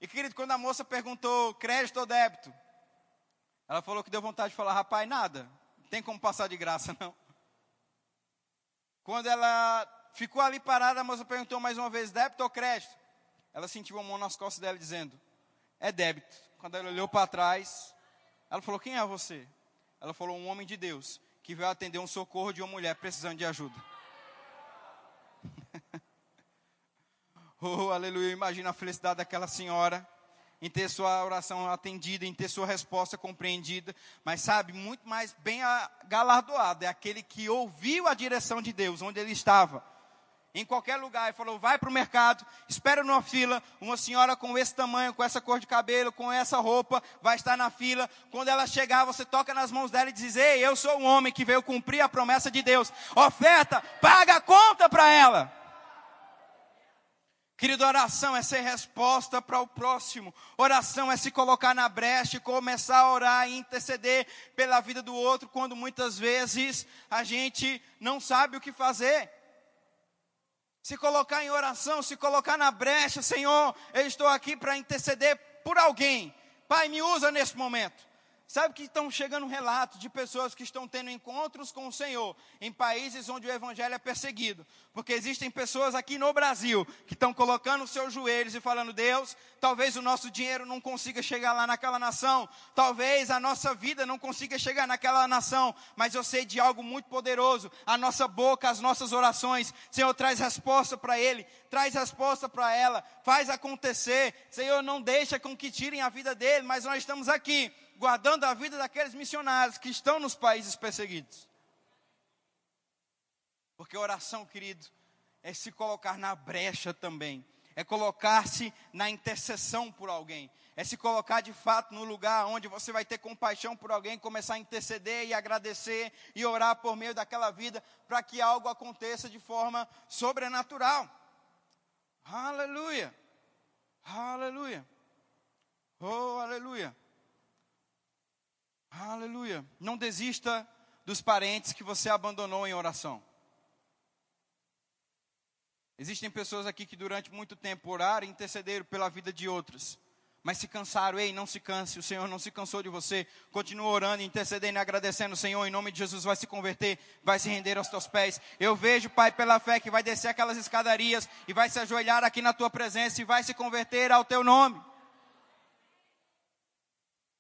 E querido, quando a moça perguntou crédito ou débito, ela falou que deu vontade de falar, rapaz, nada, não tem como passar de graça não. Quando ela ficou ali parada, a moça perguntou mais uma vez, débito ou crédito? Ela sentiu a mão nas costas dela dizendo, é débito. Quando ela olhou para trás, ela falou, quem é você? Ela falou, um homem de Deus, que veio atender um socorro de uma mulher precisando de ajuda. oh, aleluia, imagina a felicidade daquela senhora em ter sua oração atendida, em ter sua resposta compreendida, mas sabe, muito mais bem galardoado é aquele que ouviu a direção de Deus, onde ele estava. Em qualquer lugar, e falou: vai para o mercado, espera numa fila. Uma senhora com esse tamanho, com essa cor de cabelo, com essa roupa, vai estar na fila. Quando ela chegar, você toca nas mãos dela e diz: Ei, eu sou um homem que veio cumprir a promessa de Deus. Oferta, paga a conta para ela. Querido, oração é ser resposta para o próximo. Oração é se colocar na brecha e começar a orar e interceder pela vida do outro, quando muitas vezes a gente não sabe o que fazer. Se colocar em oração, se colocar na brecha, Senhor, eu estou aqui para interceder por alguém. Pai, me usa nesse momento. Sabe que estão chegando relatos de pessoas que estão tendo encontros com o Senhor em países onde o Evangelho é perseguido. Porque existem pessoas aqui no Brasil que estão colocando os seus joelhos e falando: Deus, talvez o nosso dinheiro não consiga chegar lá naquela nação, talvez a nossa vida não consiga chegar naquela nação, mas eu sei de algo muito poderoso. A nossa boca, as nossas orações, Senhor, traz resposta para ele, traz resposta para ela, faz acontecer. Senhor, não deixa com que tirem a vida dele, mas nós estamos aqui guardando a vida daqueles missionários que estão nos países perseguidos. Porque oração, querido, é se colocar na brecha também, é colocar-se na intercessão por alguém, é se colocar de fato no lugar onde você vai ter compaixão por alguém, começar a interceder e agradecer e orar por meio daquela vida para que algo aconteça de forma sobrenatural. Aleluia! Aleluia! Oh, aleluia! Aleluia. Não desista dos parentes que você abandonou em oração. Existem pessoas aqui que durante muito tempo oraram e intercederam pela vida de outras. Mas se cansaram, ei, não se canse, o Senhor não se cansou de você. Continua orando, intercedendo e agradecendo, o Senhor, em nome de Jesus, vai se converter, vai se render aos teus pés. Eu vejo, Pai, pela fé, que vai descer aquelas escadarias e vai se ajoelhar aqui na tua presença e vai se converter ao teu nome.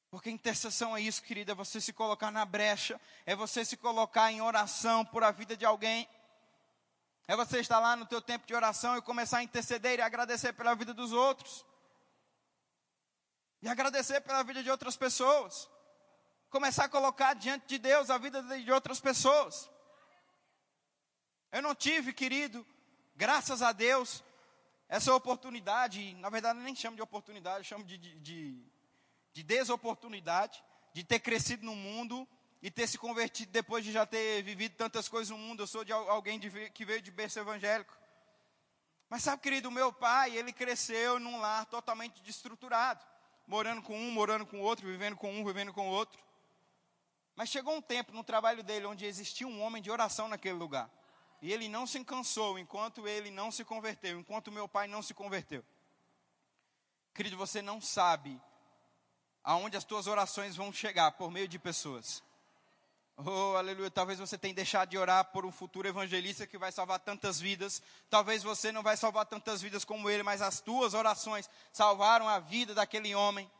Porque intercessão é isso, querida, é você se colocar na brecha, é você se colocar em oração por a vida de alguém. É você estar lá no teu tempo de oração e começar a interceder e agradecer pela vida dos outros. E agradecer pela vida de outras pessoas. Começar a colocar diante de Deus a vida de outras pessoas. Eu não tive, querido, graças a Deus, essa oportunidade, na verdade nem chamo de oportunidade, chamo de, de, de de desoportunidade, de ter crescido no mundo e ter se convertido depois de já ter vivido tantas coisas no mundo. Eu sou de alguém de, que veio de berço evangélico. Mas sabe, querido, meu pai, ele cresceu num lar totalmente destruturado, morando com um, morando com outro, vivendo com um, vivendo com outro. Mas chegou um tempo no trabalho dele onde existia um homem de oração naquele lugar. E ele não se cansou enquanto ele não se converteu, enquanto meu pai não se converteu. Querido, você não sabe aonde as tuas orações vão chegar por meio de pessoas. Oh, aleluia. Talvez você tenha deixado de orar por um futuro evangelista que vai salvar tantas vidas. Talvez você não vai salvar tantas vidas como ele, mas as tuas orações salvaram a vida daquele homem.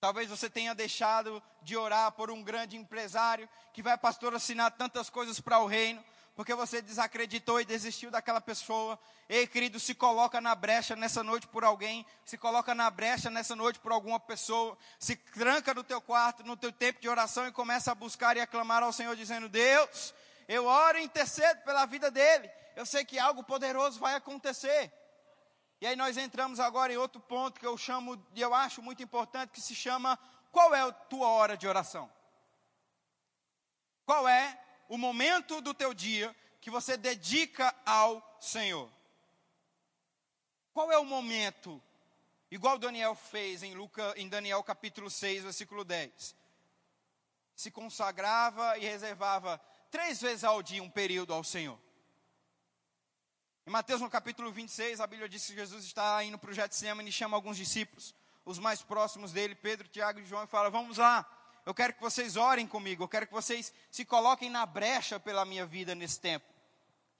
Talvez você tenha deixado de orar por um grande empresário que vai patrocinar tantas coisas para o reino porque você desacreditou e desistiu daquela pessoa. Ei, querido, se coloca na brecha nessa noite por alguém, se coloca na brecha nessa noite por alguma pessoa, se tranca no teu quarto, no teu tempo de oração e começa a buscar e a clamar ao Senhor, dizendo: Deus, eu oro e intercedo pela vida dele. Eu sei que algo poderoso vai acontecer. E aí nós entramos agora em outro ponto que eu chamo, e eu acho muito importante, que se chama: qual é a tua hora de oração? Qual é o momento do teu dia que você dedica ao Senhor. Qual é o momento? Igual Daniel fez em, Luca, em Daniel capítulo 6, versículo 10. Se consagrava e reservava três vezes ao dia um período ao Senhor. Em Mateus, no capítulo 26, a Bíblia diz que Jesus está indo para o Getsemane e chama alguns discípulos, os mais próximos dele, Pedro, Tiago e João, e fala: Vamos lá, eu quero que vocês orem comigo, eu quero que vocês se coloquem na brecha pela minha vida nesse tempo.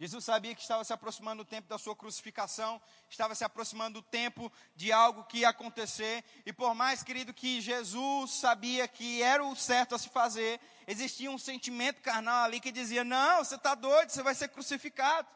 Jesus sabia que estava se aproximando o tempo da sua crucificação, estava se aproximando o tempo de algo que ia acontecer, e por mais, querido, que Jesus sabia que era o certo a se fazer, existia um sentimento carnal ali que dizia: Não, você está doido, você vai ser crucificado.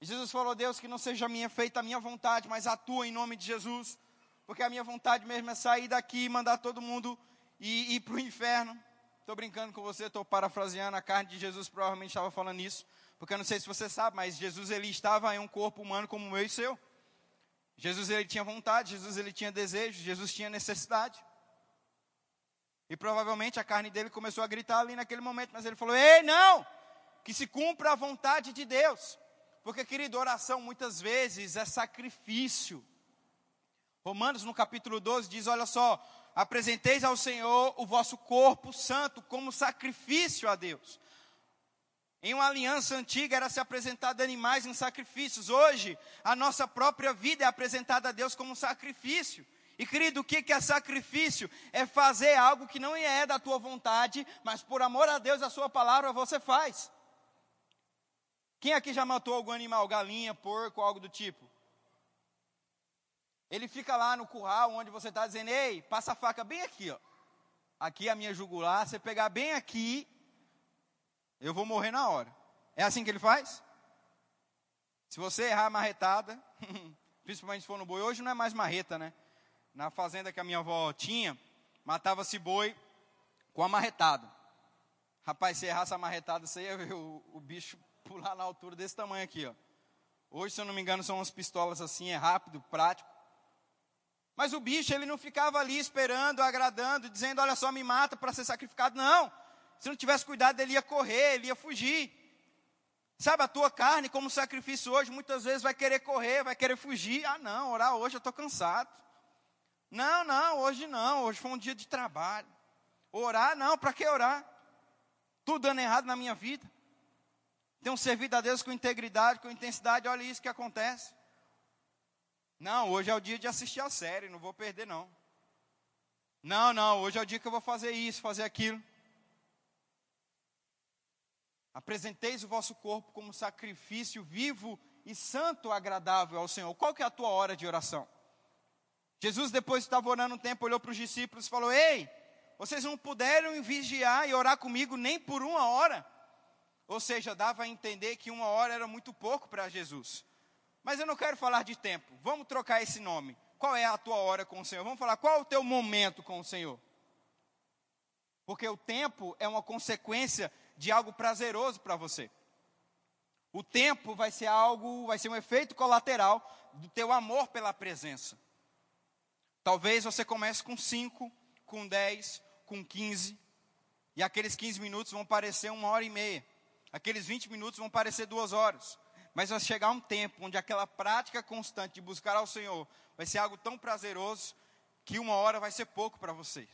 E Jesus falou: Deus, que não seja minha feita a minha vontade, mas a tua em nome de Jesus, porque a minha vontade mesmo é sair daqui e mandar todo mundo ir, ir para o inferno. Estou brincando com você, estou parafraseando, a carne de Jesus provavelmente estava falando isso, porque eu não sei se você sabe, mas Jesus ele estava em um corpo humano como o meu e seu. Jesus ele tinha vontade, Jesus ele tinha desejo, Jesus tinha necessidade. E provavelmente a carne dele começou a gritar ali naquele momento, mas ele falou: "Ei, não! Que se cumpra a vontade de Deus". Porque querido, oração muitas vezes é sacrifício. Romanos no capítulo 12 diz: "Olha só, apresenteis ao Senhor o vosso corpo santo como sacrifício a Deus. Em uma aliança antiga era se apresentado animais em sacrifícios. Hoje, a nossa própria vida é apresentada a Deus como sacrifício. E querido, o que é sacrifício? É fazer algo que não é da tua vontade, mas por amor a Deus, a sua palavra, você faz. Quem aqui já matou algum animal, galinha, porco, algo do tipo? Ele fica lá no curral onde você está dizendo, ei, passa a faca bem aqui, ó. Aqui é a minha jugular, você pegar bem aqui, eu vou morrer na hora. É assim que ele faz? Se você errar a marretada, principalmente se for no boi, hoje não é mais marreta, né? Na fazenda que a minha avó tinha, matava-se boi com a marretada. Rapaz, se errasse a marretada, você ia ver o, o bicho pular na altura desse tamanho aqui, ó. Hoje, se eu não me engano, são umas pistolas assim, é rápido, prático. Mas o bicho, ele não ficava ali esperando, agradando, dizendo: Olha só, me mata para ser sacrificado. Não. Se não tivesse cuidado, ele ia correr, ele ia fugir. Sabe, a tua carne, como sacrifício hoje, muitas vezes vai querer correr, vai querer fugir. Ah, não, orar hoje eu estou cansado. Não, não, hoje não, hoje foi um dia de trabalho. Orar, não, para que orar? Tudo dando errado na minha vida. Tenho servido a Deus com integridade, com intensidade, olha isso que acontece. Não, hoje é o dia de assistir a série, não vou perder não. Não, não, hoje é o dia que eu vou fazer isso, fazer aquilo. Apresenteis o vosso corpo como sacrifício vivo e santo agradável ao Senhor. Qual que é a tua hora de oração? Jesus, depois de estava orando um tempo, olhou para os discípulos e falou: Ei, vocês não puderam vigiar e orar comigo nem por uma hora? Ou seja, dava a entender que uma hora era muito pouco para Jesus. Mas eu não quero falar de tempo. Vamos trocar esse nome. Qual é a tua hora com o Senhor? Vamos falar qual é o teu momento com o Senhor. Porque o tempo é uma consequência de algo prazeroso para você. O tempo vai ser algo, vai ser um efeito colateral do teu amor pela presença. Talvez você comece com 5, com 10, com 15, e aqueles 15 minutos vão parecer uma hora e meia. Aqueles 20 minutos vão parecer duas horas. Mas vai chegar um tempo onde aquela prática constante de buscar ao Senhor vai ser algo tão prazeroso que uma hora vai ser pouco para você.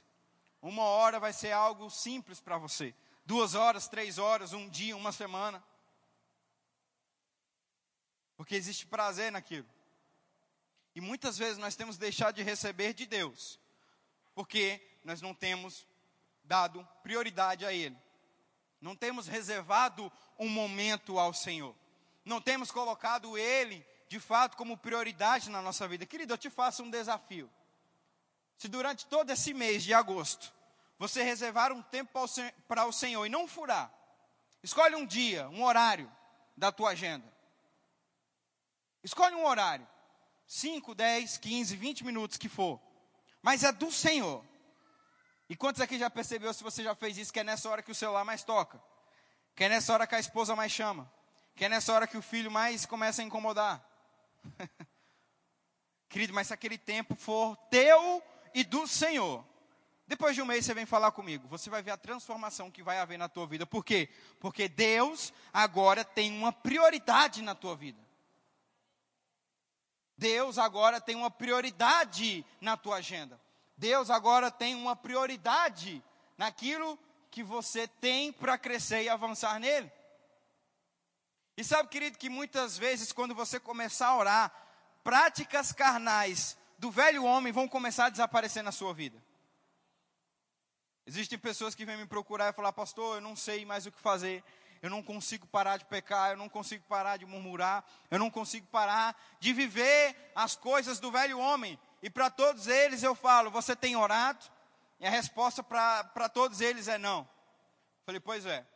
Uma hora vai ser algo simples para você. Duas horas, três horas, um dia, uma semana. Porque existe prazer naquilo. E muitas vezes nós temos deixado de receber de Deus, porque nós não temos dado prioridade a Ele. Não temos reservado um momento ao Senhor não temos colocado Ele, de fato, como prioridade na nossa vida. Querido, eu te faço um desafio. Se durante todo esse mês de agosto, você reservar um tempo para o Senhor e não furar, escolhe um dia, um horário da tua agenda. Escolhe um horário, 5, 10, 15, 20 minutos que for, mas é do Senhor. E quantos aqui já percebeu, se você já fez isso, que é nessa hora que o celular mais toca? Que é nessa hora que a esposa mais chama? Que é nessa hora que o filho mais começa a incomodar. Querido, mas se aquele tempo for teu e do Senhor, depois de um mês você vem falar comigo, você vai ver a transformação que vai haver na tua vida. Por quê? Porque Deus agora tem uma prioridade na tua vida. Deus agora tem uma prioridade na tua agenda. Deus agora tem uma prioridade naquilo que você tem para crescer e avançar nele. E sabe, querido, que muitas vezes quando você começar a orar, práticas carnais do velho homem vão começar a desaparecer na sua vida. Existem pessoas que vêm me procurar e falar, pastor, eu não sei mais o que fazer, eu não consigo parar de pecar, eu não consigo parar de murmurar, eu não consigo parar de viver as coisas do velho homem. E para todos eles eu falo, você tem orado? E a resposta para todos eles é não. Falei, pois é.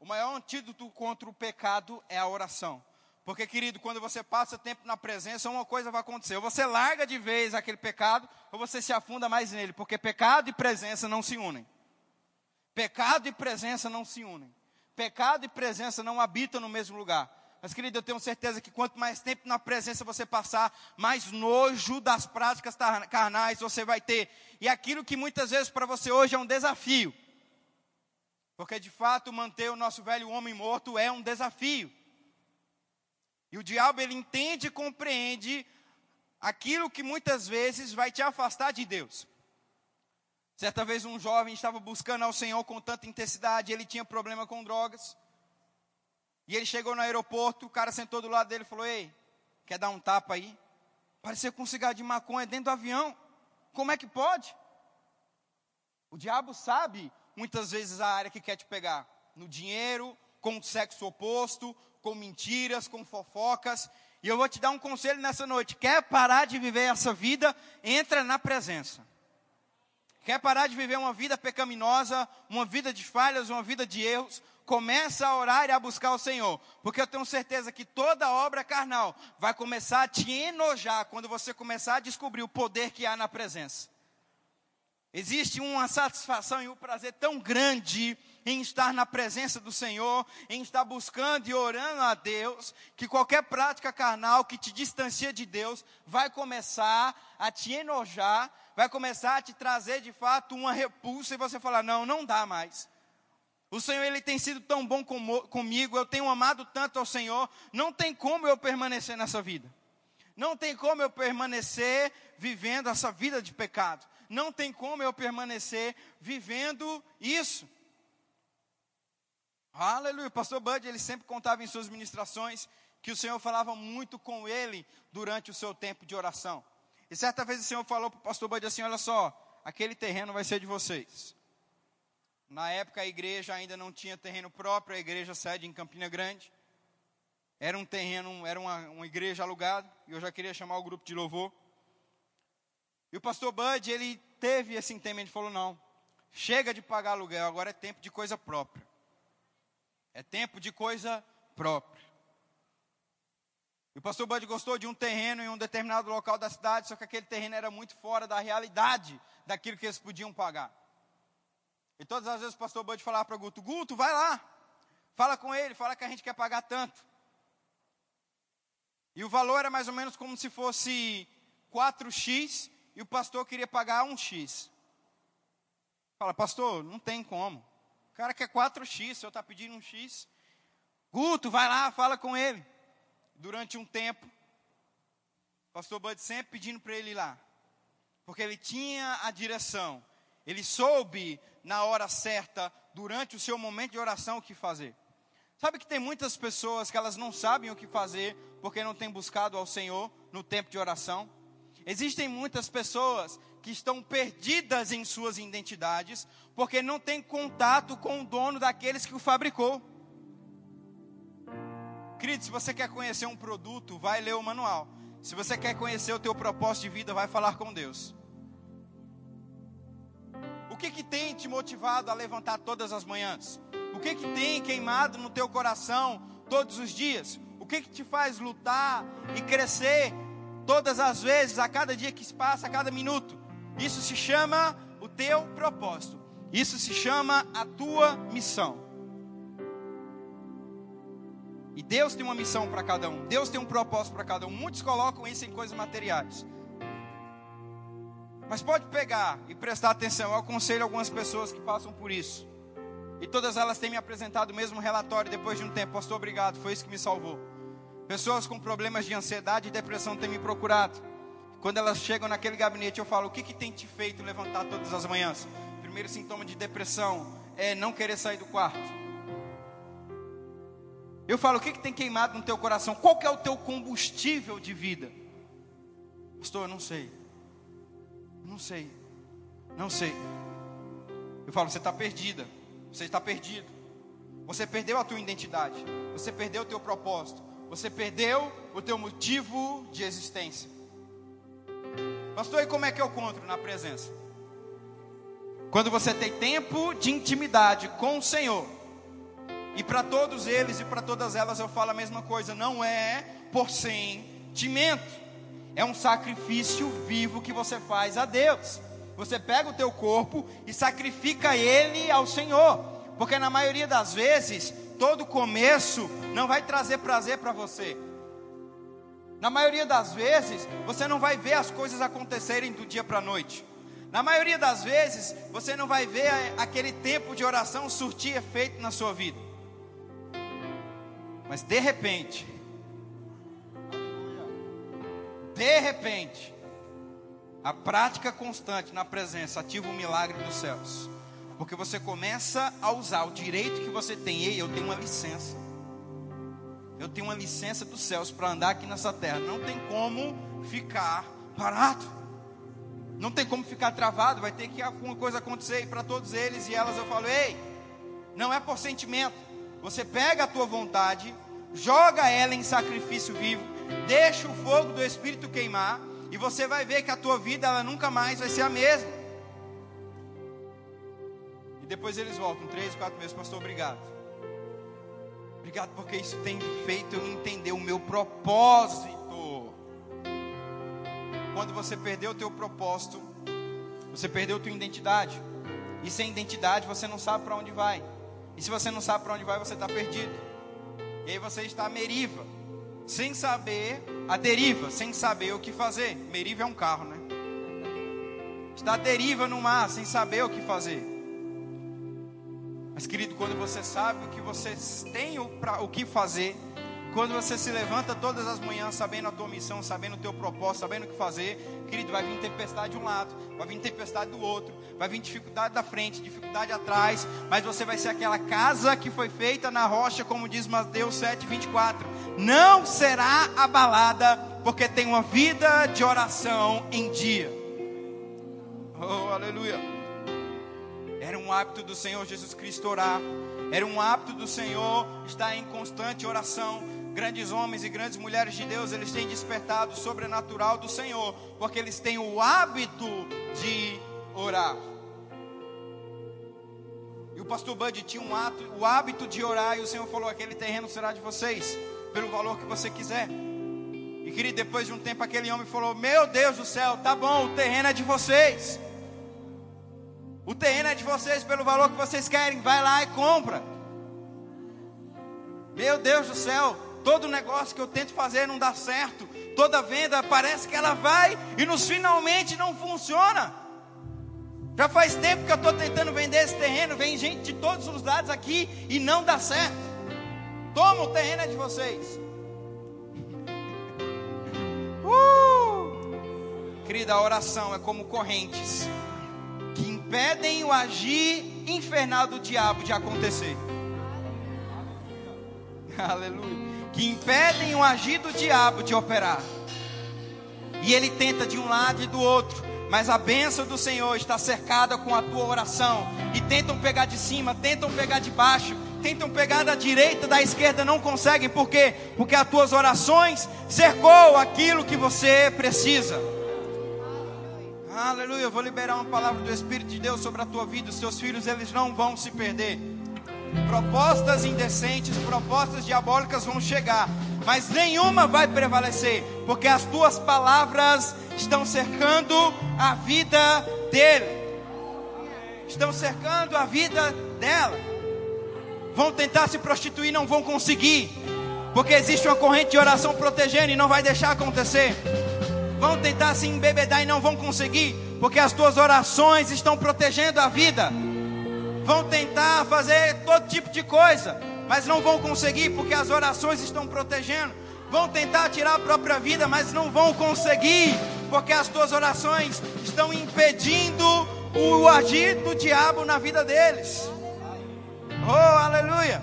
O maior antídoto contra o pecado é a oração. Porque, querido, quando você passa tempo na presença, uma coisa vai acontecer. Ou você larga de vez aquele pecado, ou você se afunda mais nele. Porque pecado e presença não se unem. Pecado e presença não se unem. Pecado e presença não habitam no mesmo lugar. Mas, querido, eu tenho certeza que quanto mais tempo na presença você passar, mais nojo das práticas carnais você vai ter. E aquilo que muitas vezes para você hoje é um desafio. Porque de fato manter o nosso velho homem morto é um desafio. E o diabo ele entende e compreende aquilo que muitas vezes vai te afastar de Deus. Certa vez um jovem estava buscando ao Senhor com tanta intensidade, ele tinha problema com drogas. E ele chegou no aeroporto, o cara sentou do lado dele e falou: Ei, quer dar um tapa aí? Parecia com um cigarro de maconha dentro do avião. Como é que pode? O diabo sabe muitas vezes a área que quer te pegar: no dinheiro, com o sexo oposto, com mentiras, com fofocas. E eu vou te dar um conselho nessa noite: quer parar de viver essa vida? Entra na presença. Quer parar de viver uma vida pecaminosa, uma vida de falhas, uma vida de erros? Começa a orar e a buscar o Senhor, porque eu tenho certeza que toda obra carnal vai começar a te enojar quando você começar a descobrir o poder que há na presença. Existe uma satisfação e um prazer tão grande em estar na presença do Senhor, em estar buscando e orando a Deus, que qualquer prática carnal que te distancia de Deus vai começar a te enojar, vai começar a te trazer de fato uma repulsa e você falar: não, não dá mais. O Senhor ele tem sido tão bom com, comigo, eu tenho amado tanto ao Senhor, não tem como eu permanecer nessa vida. Não tem como eu permanecer vivendo essa vida de pecado não tem como eu permanecer vivendo isso. Aleluia. O pastor Bud, ele sempre contava em suas ministrações que o Senhor falava muito com ele durante o seu tempo de oração. E certa vez o Senhor falou para o pastor Bud assim: Olha só, aquele terreno vai ser de vocês. Na época a igreja ainda não tinha terreno próprio, a igreja sede em Campina Grande. Era um terreno, era uma, uma igreja alugada, e eu já queria chamar o grupo de louvor. E o pastor Bud, ele teve esse entendimento, falou: não, chega de pagar aluguel, agora é tempo de coisa própria. É tempo de coisa própria. E o pastor Bud gostou de um terreno em um determinado local da cidade, só que aquele terreno era muito fora da realidade daquilo que eles podiam pagar. E todas as vezes o pastor Bud falava para o Guto: Guto, vai lá, fala com ele, fala que a gente quer pagar tanto. E o valor era mais ou menos como se fosse 4x e o pastor queria pagar um X. Fala, pastor, não tem como. O cara quer 4X, o senhor está pedindo um X. Guto, vai lá, fala com ele. Durante um tempo, o pastor Bud sempre pedindo para ele ir lá. Porque ele tinha a direção. Ele soube, na hora certa, durante o seu momento de oração, o que fazer. Sabe que tem muitas pessoas que elas não sabem o que fazer porque não têm buscado ao Senhor no tempo de oração? Existem muitas pessoas que estão perdidas em suas identidades, porque não têm contato com o dono daqueles que o fabricou. Querido, se você quer conhecer um produto, vai ler o manual. Se você quer conhecer o teu propósito de vida, vai falar com Deus. O que que tem te motivado a levantar todas as manhãs? O que que tem queimado no teu coração todos os dias? O que que te faz lutar e crescer todas as vezes, a cada dia que se passa, a cada minuto. Isso se chama o teu propósito. Isso se chama a tua missão. E Deus tem uma missão para cada um. Deus tem um propósito para cada um. Muitos colocam isso em coisas materiais. Mas pode pegar e prestar atenção. Eu aconselho algumas pessoas que passam por isso. E todas elas têm me apresentado o mesmo relatório depois de um tempo. Pastor, obrigado. Foi isso que me salvou. Pessoas com problemas de ansiedade e depressão têm me procurado. Quando elas chegam naquele gabinete, eu falo: o que, que tem te feito levantar todas as manhãs? Primeiro sintoma de depressão é não querer sair do quarto. Eu falo, o que, que tem queimado no teu coração? Qual que é o teu combustível de vida? Pastor, eu não sei. Não sei. Não sei. Eu falo, você está perdida. Você está perdido. Você perdeu a tua identidade. Você perdeu o teu propósito. Você perdeu o teu motivo de existência. Pastor, e como é que eu encontro na presença? Quando você tem tempo de intimidade com o Senhor. E para todos eles e para todas elas eu falo a mesma coisa, não é por sentimento. É um sacrifício vivo que você faz a Deus. Você pega o teu corpo e sacrifica ele ao Senhor. Porque na maioria das vezes, todo começo não vai trazer prazer para você. Na maioria das vezes, você não vai ver as coisas acontecerem do dia para a noite. Na maioria das vezes, você não vai ver aquele tempo de oração surtir efeito na sua vida. Mas de repente, de repente, a prática constante na presença ativa o milagre dos céus. Porque você começa a usar o direito que você tem. Ei, eu tenho uma licença. Eu tenho uma licença dos céus para andar aqui nessa terra. Não tem como ficar parado. Não tem como ficar travado, vai ter que alguma coisa acontecer para todos eles e elas eu falo: "Ei, não é por sentimento. Você pega a tua vontade, joga ela em sacrifício vivo, deixa o fogo do espírito queimar e você vai ver que a tua vida ela nunca mais vai ser a mesma. Depois eles voltam, três, quatro meses, pastor, obrigado. Obrigado porque isso tem feito eu entender o meu propósito quando você perdeu o teu propósito, você perdeu a tua identidade. E sem identidade você não sabe para onde vai. E se você não sabe para onde vai, você está perdido. E aí você está à meriva, sem saber a deriva, sem saber o que fazer. Meriva é um carro, né? Está à deriva no mar, sem saber o que fazer. Mas querido, quando você sabe o que você tem o, o que fazer, quando você se levanta todas as manhãs sabendo a tua missão, sabendo o teu propósito, sabendo o que fazer, querido, vai vir tempestade de um lado, vai vir tempestade do outro, vai vir dificuldade da frente, dificuldade atrás, mas você vai ser aquela casa que foi feita na rocha, como diz Mateus 7:24. Não será abalada, porque tem uma vida de oração em dia. Oh, aleluia. Era um hábito do Senhor Jesus Cristo orar. Era um hábito do Senhor estar em constante oração grandes homens e grandes mulheres de Deus, eles têm despertado o sobrenatural do Senhor, porque eles têm o hábito de orar. E o pastor Bud tinha um ato, o hábito de orar, e o Senhor falou: aquele terreno será de vocês, pelo valor que você quiser. E querido, depois de um tempo, aquele homem falou: Meu Deus do céu, tá bom, o terreno é de vocês. O terreno é de vocês pelo valor que vocês querem. Vai lá e compra. Meu Deus do céu, Todo negócio que eu tento fazer não dá certo. Toda venda parece que ela vai e nos finalmente não funciona. Já faz tempo que eu estou tentando vender esse terreno. Vem gente de todos os lados aqui e não dá certo. Toma, o terreno é de vocês. Uh! Querida, a oração é como correntes impedem o agir infernal do diabo de acontecer. Aleluia que impedem o agir do diabo de operar. E ele tenta de um lado e do outro, mas a bênção do Senhor está cercada com a tua oração. E tentam pegar de cima, tentam pegar de baixo, tentam pegar da direita, da esquerda, não conseguem, por quê? Porque as tuas orações cercou aquilo que você precisa. Aleluia, eu vou liberar uma palavra do Espírito de Deus sobre a tua vida. Os teus filhos, eles não vão se perder. Propostas indecentes, propostas diabólicas vão chegar, mas nenhuma vai prevalecer, porque as tuas palavras estão cercando a vida dele, estão cercando a vida dela. Vão tentar se prostituir, não vão conseguir, porque existe uma corrente de oração protegendo e não vai deixar acontecer. Vão tentar se embebedar e não vão conseguir, porque as tuas orações estão protegendo a vida vão tentar fazer todo tipo de coisa, mas não vão conseguir porque as orações estão protegendo. Vão tentar tirar a própria vida, mas não vão conseguir porque as tuas orações estão impedindo o agir do diabo na vida deles. Oh, aleluia!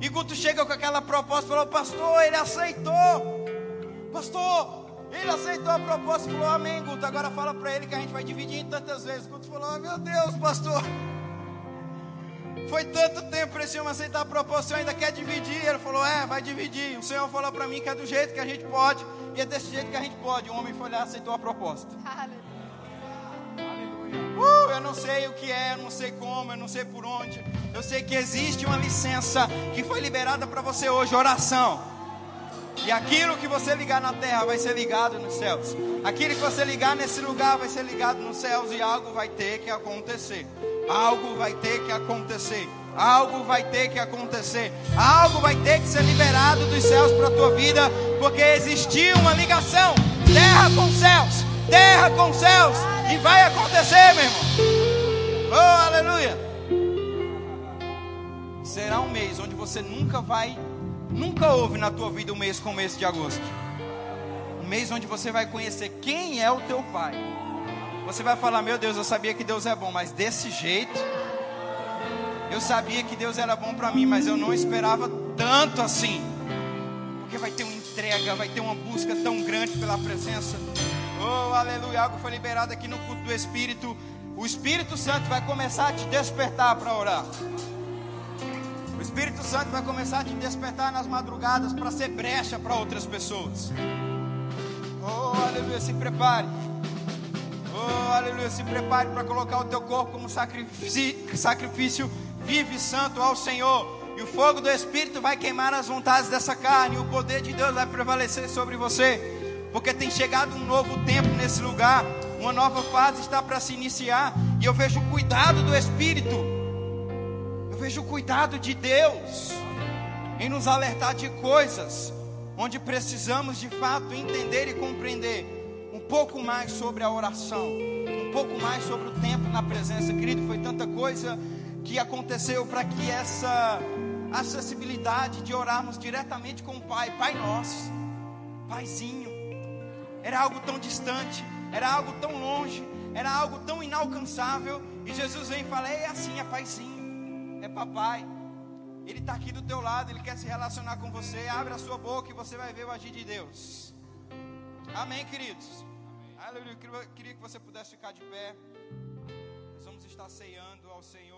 E Guto chega com aquela proposta, falou, pastor, ele aceitou. Pastor, ele aceitou a proposta e falou, amém, Guto. Agora fala para ele que a gente vai dividir em tantas vezes. Guto falou, oh, meu Deus, pastor. Foi tanto tempo para esse homem aceitar a proposta, o ainda quer dividir. Ele falou, é, vai dividir. O Senhor falou para mim que é do jeito que a gente pode. E é desse jeito que a gente pode. O homem foi lá e aceitou a proposta. Aleluia. Uh, eu não sei o que é, eu não sei como, eu não sei por onde. Eu sei que existe uma licença que foi liberada para você hoje, oração. E aquilo que você ligar na terra vai ser ligado nos céus. Aquilo que você ligar nesse lugar vai ser ligado nos céus e algo vai ter que acontecer. Algo vai ter que acontecer. Algo vai ter que acontecer. Algo vai ter que ser liberado dos céus para a tua vida, porque existiu uma ligação terra com céus, terra com céus, e vai acontecer, meu irmão. Oh, aleluia! Será um mês onde você nunca vai, nunca houve na tua vida um mês como esse de agosto. Um mês onde você vai conhecer quem é o teu pai você vai falar: Meu Deus, eu sabia que Deus é bom, mas desse jeito. Eu sabia que Deus era bom para mim, mas eu não esperava tanto assim. Porque vai ter uma entrega, vai ter uma busca tão grande pela presença. Oh, aleluia. Algo foi liberado aqui no culto do Espírito. O Espírito Santo vai começar a te despertar para orar. Espírito Santo vai começar a te despertar nas madrugadas para ser brecha para outras pessoas. Oh, aleluia. Se prepare. Oh, aleluia. Se prepare para colocar o teu corpo como sacrifício, sacrifício vivo e santo ao Senhor. E o fogo do Espírito vai queimar as vontades dessa carne. E o poder de Deus vai prevalecer sobre você. Porque tem chegado um novo tempo nesse lugar. Uma nova fase está para se iniciar. E eu vejo o cuidado do Espírito. Vejo o cuidado de Deus em nos alertar de coisas onde precisamos de fato entender e compreender um pouco mais sobre a oração, um pouco mais sobre o tempo na presença, querido. Foi tanta coisa que aconteceu para que essa acessibilidade de orarmos diretamente com o Pai, Pai Nosso, Paizinho, era algo tão distante, era algo tão longe, era algo tão inalcançável. E Jesus vem e fala: é assim, é Paizinho, é Papai. Ele está aqui do teu lado, ele quer se relacionar com você. Abre a sua boca e você vai ver o agir de Deus. Amém, queridos? Aleluia. Eu queria que você pudesse ficar de pé. Nós vamos estar ceando ao Senhor.